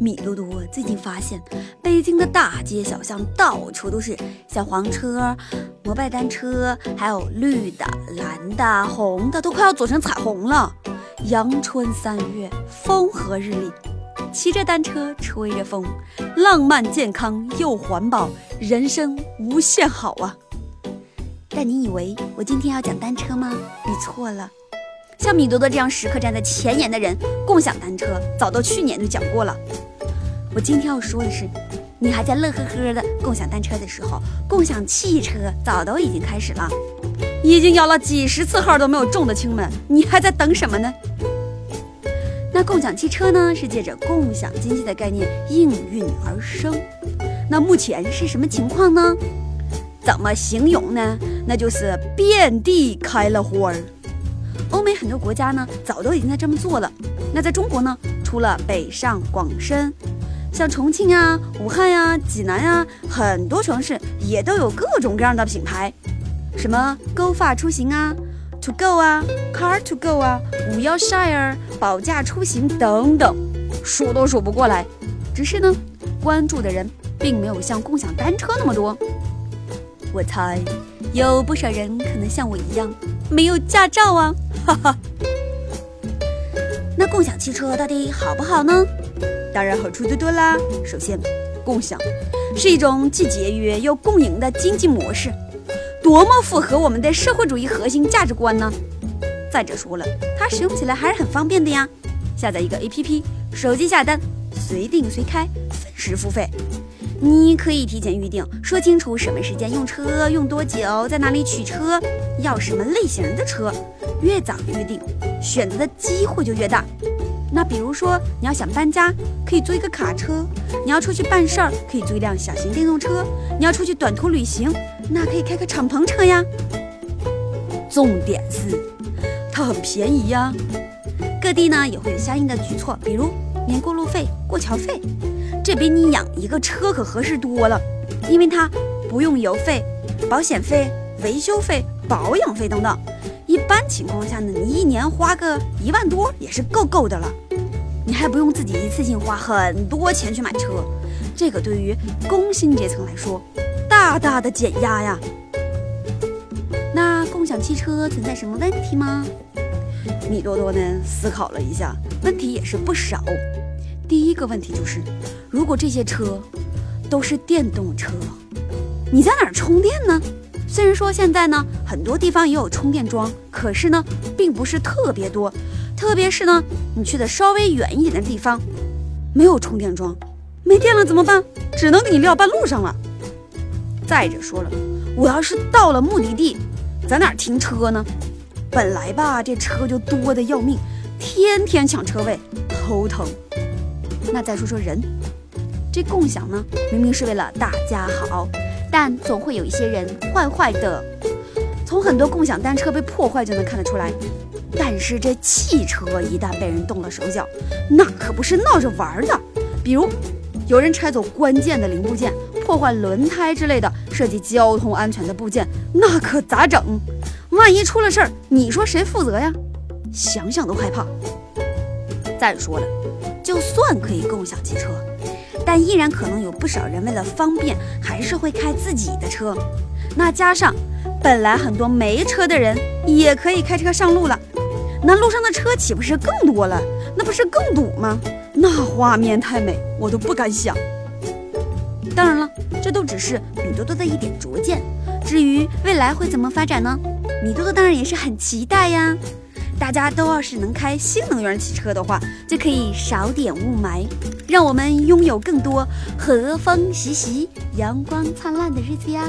米多多最近发现，北京的大街小巷到处都是小黄车、摩拜单车，还有绿的、蓝的、红的，都快要组成彩虹了。阳春三月，风和日丽，骑着单车，吹着风，浪漫、健康又环保，人生无限好啊！但你以为我今天要讲单车吗？你错了。像米多多这样时刻站在前沿的人，共享单车早到去年就讲过了。我今天要说的是，你还在乐呵呵的共享单车的时候，共享汽车早都已经开始了。已经摇了几十次号都没有中的亲们，你还在等什么呢？那共享汽车呢，是借着共享经济的概念应运而生。那目前是什么情况呢？怎么形容呢？那就是遍地开了花儿。欧美很多国家呢，早都已经在这么做了。那在中国呢，除了北上广深，像重庆啊、武汉呀、济南呀，很多城市也都有各种各样的品牌，什么 Go 发出行啊、To Go 啊、Car to Go 啊、五幺 Share、保驾出行等等，数都数不过来。只是呢，关注的人并没有像共享单车那么多。我猜，有不少人可能像我一样，没有驾照啊。哈哈，那共享汽车到底好不好呢？当然好处多多啦。首先，共享是一种既节约又共赢的经济模式，多么符合我们的社会主义核心价值观呢？再者说了，它使用起来还是很方便的呀。下载一个 APP，手机下单，随订随开，分时付费。你可以提前预定，说清楚什么时间用车，用多久，在哪里取车，要什么类型的车。越早预定，选择的机会就越大。那比如说，你要想搬家，可以租一个卡车；你要出去办事儿，可以租一辆小型电动车；你要出去短途旅行，那可以开个敞篷车呀。重点是，它很便宜呀。各地呢也会有相应的举措，比如免过路费、过桥费，这比你养一个车可合适多了，因为它不用油费、保险费、维修费、保养费等等。一般情况下呢，你一年花个一万多也是够够的了，你还不用自己一次性花很多钱去买车，这个对于工薪阶层来说，大大的减压呀。那共享汽车存在什么问题吗？米多多呢思考了一下，问题也是不少。第一个问题就是，如果这些车都是电动车，你在哪儿充电呢？虽然说现在呢，很多地方也有充电桩，可是呢，并不是特别多。特别是呢，你去的稍微远一点的地方，没有充电桩，没电了怎么办？只能给你撂半路上了。再者说了，我要是到了目的地，在哪儿停车呢？本来吧，这车就多的要命，天天抢车位，头疼。那再说说人，这共享呢，明明是为了大家好。但总会有一些人坏坏的，从很多共享单车被破坏就能看得出来。但是这汽车一旦被人动了手脚，那可不是闹着玩的。比如有人拆走关键的零部件，破坏轮胎之类的涉及交通安全的部件，那可咋整？万一出了事儿，你说谁负责呀？想想都害怕。再说了，就算可以共享汽车。但依然可能有不少人为了方便，还是会开自己的车。那加上本来很多没车的人也可以开车上路了，那路上的车岂不是更多了？那不是更堵吗？那画面太美，我都不敢想。当然了，这都只是米多多的一点拙见。至于未来会怎么发展呢？米多多当然也是很期待呀。大家都要是能开新能源汽车的话，就可以少点雾霾，让我们拥有更多和风习习、阳光灿烂的日子呀。